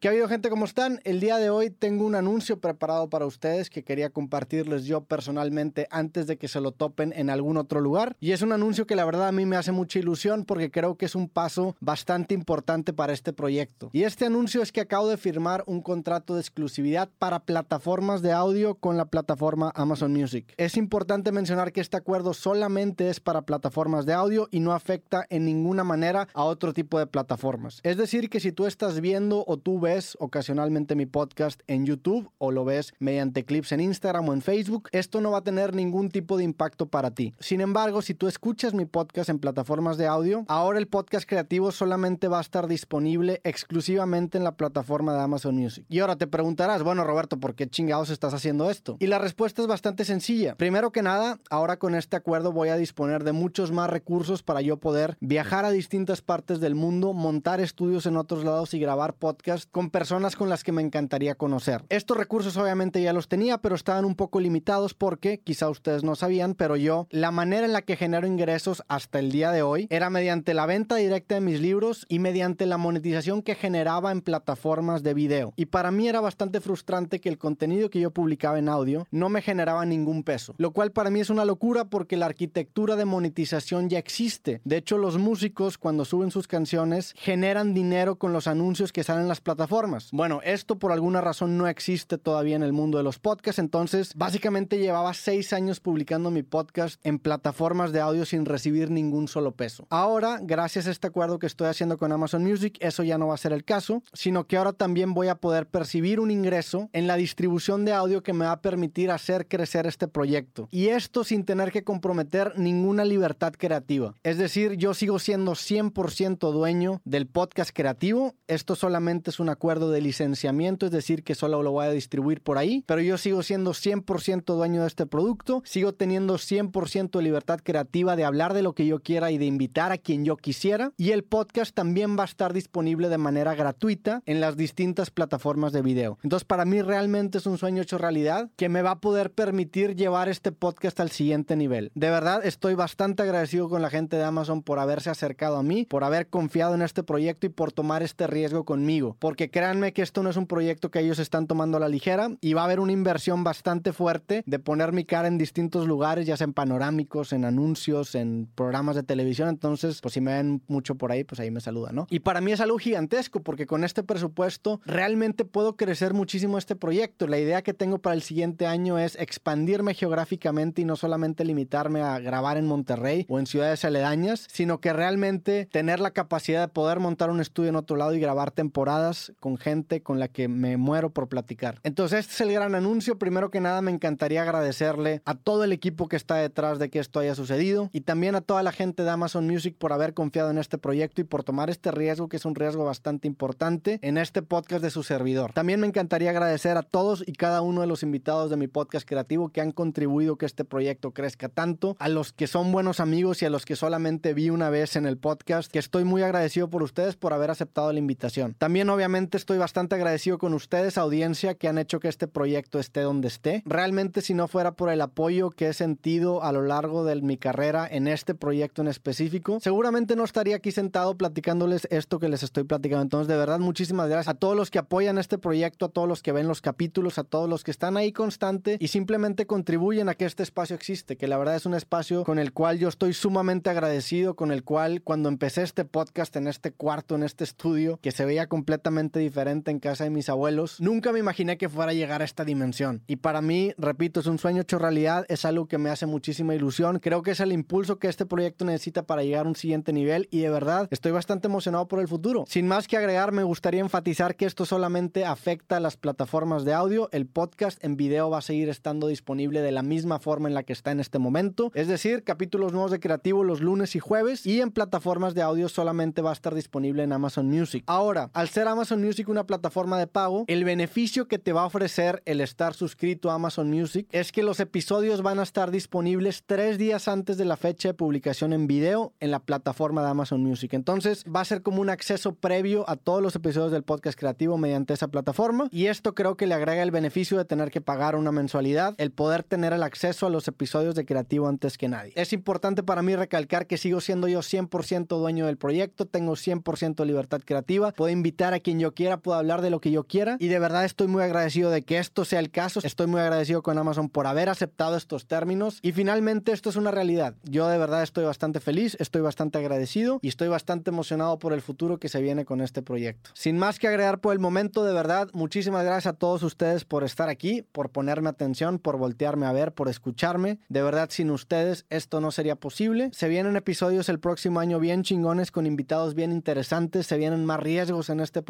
¿Qué ha habido gente? ¿Cómo están? El día de hoy tengo un anuncio preparado para ustedes que quería compartirles yo personalmente antes de que se lo topen en algún otro lugar. Y es un anuncio que la verdad a mí me hace mucha ilusión porque creo que es un paso bastante importante para este proyecto. Y este anuncio es que acabo de firmar un contrato de exclusividad para plataformas de audio con la plataforma Amazon Music. Es importante mencionar que este acuerdo solamente es para plataformas de audio y no afecta en ninguna manera a otro tipo de plataformas. Es decir, que si tú estás viendo o tú ves ocasionalmente mi podcast en YouTube o lo ves mediante clips en Instagram o en Facebook, esto no va a tener ningún tipo de impacto para ti. Sin embargo, si tú escuchas mi podcast en plataformas de audio, ahora el podcast creativo solamente va a estar disponible exclusivamente en la plataforma de Amazon Music. Y ahora te preguntarás, bueno Roberto, ¿por qué chingados estás haciendo esto? Y la respuesta es bastante sencilla. Primero que nada, ahora con este acuerdo voy a disponer de muchos más recursos para yo poder viajar a distintas partes del mundo, montar estudios en otros lados y grabar podcasts con personas con las que me encantaría conocer. Estos recursos obviamente ya los tenía, pero estaban un poco limitados porque quizá ustedes no sabían, pero yo la manera en la que genero ingresos hasta el día de hoy era mediante la venta directa de mis libros y mediante la monetización que generaba en plataformas de video. Y para mí era bastante frustrante que el contenido que yo publicaba en audio no me generaba ningún peso, lo cual para mí es una locura porque la arquitectura de monetización ya existe. De hecho, los músicos cuando suben sus canciones generan dinero con los anuncios que salen en las plataformas bueno, esto por alguna razón no existe todavía en el mundo de los podcasts, entonces básicamente llevaba seis años publicando mi podcast en plataformas de audio sin recibir ningún solo peso. Ahora, gracias a este acuerdo que estoy haciendo con Amazon Music, eso ya no va a ser el caso, sino que ahora también voy a poder percibir un ingreso en la distribución de audio que me va a permitir hacer crecer este proyecto. Y esto sin tener que comprometer ninguna libertad creativa. Es decir, yo sigo siendo 100% dueño del podcast creativo. Esto solamente es una acuerdo de licenciamiento, es decir, que solo lo voy a distribuir por ahí, pero yo sigo siendo 100% dueño de este producto, sigo teniendo 100% de libertad creativa de hablar de lo que yo quiera y de invitar a quien yo quisiera, y el podcast también va a estar disponible de manera gratuita en las distintas plataformas de video. Entonces, para mí realmente es un sueño hecho realidad que me va a poder permitir llevar este podcast al siguiente nivel. De verdad, estoy bastante agradecido con la gente de Amazon por haberse acercado a mí, por haber confiado en este proyecto y por tomar este riesgo conmigo, porque créanme que esto no es un proyecto que ellos están tomando a la ligera y va a haber una inversión bastante fuerte de poner mi cara en distintos lugares, ya sea en panorámicos, en anuncios, en programas de televisión. Entonces, pues si me ven mucho por ahí, pues ahí me saludan, ¿no? Y para mí es algo gigantesco porque con este presupuesto realmente puedo crecer muchísimo este proyecto. La idea que tengo para el siguiente año es expandirme geográficamente y no solamente limitarme a grabar en Monterrey o en ciudades aledañas, sino que realmente tener la capacidad de poder montar un estudio en otro lado y grabar temporadas con gente con la que me muero por platicar. Entonces, este es el gran anuncio. Primero que nada, me encantaría agradecerle a todo el equipo que está detrás de que esto haya sucedido y también a toda la gente de Amazon Music por haber confiado en este proyecto y por tomar este riesgo, que es un riesgo bastante importante, en este podcast de su servidor. También me encantaría agradecer a todos y cada uno de los invitados de mi podcast creativo que han contribuido que este proyecto crezca tanto, a los que son buenos amigos y a los que solamente vi una vez en el podcast, que estoy muy agradecido por ustedes por haber aceptado la invitación. También obviamente estoy bastante agradecido con ustedes, audiencia, que han hecho que este proyecto esté donde esté. Realmente si no fuera por el apoyo que he sentido a lo largo de mi carrera en este proyecto en específico, seguramente no estaría aquí sentado platicándoles esto que les estoy platicando. Entonces, de verdad, muchísimas gracias a todos los que apoyan este proyecto, a todos los que ven los capítulos, a todos los que están ahí constante y simplemente contribuyen a que este espacio existe, que la verdad es un espacio con el cual yo estoy sumamente agradecido, con el cual cuando empecé este podcast en este cuarto, en este estudio, que se veía completamente diferente en casa de mis abuelos, nunca me imaginé que fuera a llegar a esta dimensión. Y para mí, repito, es un sueño hecho realidad, es algo que me hace muchísima ilusión. Creo que es el impulso que este proyecto necesita para llegar a un siguiente nivel y de verdad estoy bastante emocionado por el futuro. Sin más que agregar, me gustaría enfatizar que esto solamente afecta a las plataformas de audio. El podcast en video va a seguir estando disponible de la misma forma en la que está en este momento. Es decir, capítulos nuevos de Creativo los lunes y jueves y en plataformas de audio solamente va a estar disponible en Amazon Music. Ahora, al ser Amazon Music una plataforma de pago, el beneficio que te va a ofrecer el estar suscrito a Amazon Music es que los episodios van a estar disponibles tres días antes de la fecha de publicación en video en la plataforma de Amazon Music. Entonces va a ser como un acceso previo a todos los episodios del podcast creativo mediante esa plataforma y esto creo que le agrega el beneficio de tener que pagar una mensualidad, el poder tener el acceso a los episodios de creativo antes que nadie. Es importante para mí recalcar que sigo siendo yo 100% dueño del proyecto, tengo 100% libertad creativa, puedo invitar a quien yo quiera, puedo hablar de lo que yo quiera y de verdad estoy muy agradecido de que esto sea el caso. Estoy muy agradecido con Amazon por haber aceptado estos términos y finalmente esto es una realidad. Yo de verdad estoy bastante feliz, estoy bastante agradecido y estoy bastante emocionado por el futuro que se viene con este proyecto. Sin más que agregar por el momento, de verdad, muchísimas gracias a todos ustedes por estar aquí, por ponerme atención, por voltearme a ver, por escucharme. De verdad, sin ustedes esto no sería posible. Se vienen episodios el próximo año bien chingones con invitados bien interesantes, se vienen más riesgos en este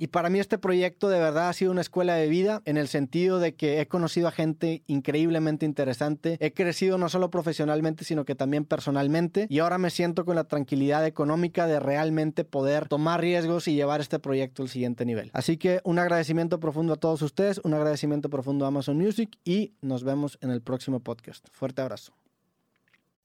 y para mí este proyecto de verdad ha sido una escuela de vida en el sentido de que he conocido a gente increíblemente interesante, he crecido no solo profesionalmente, sino que también personalmente y ahora me siento con la tranquilidad económica de realmente poder tomar riesgos y llevar este proyecto al siguiente nivel. Así que un agradecimiento profundo a todos ustedes, un agradecimiento profundo a Amazon Music y nos vemos en el próximo podcast. Fuerte abrazo.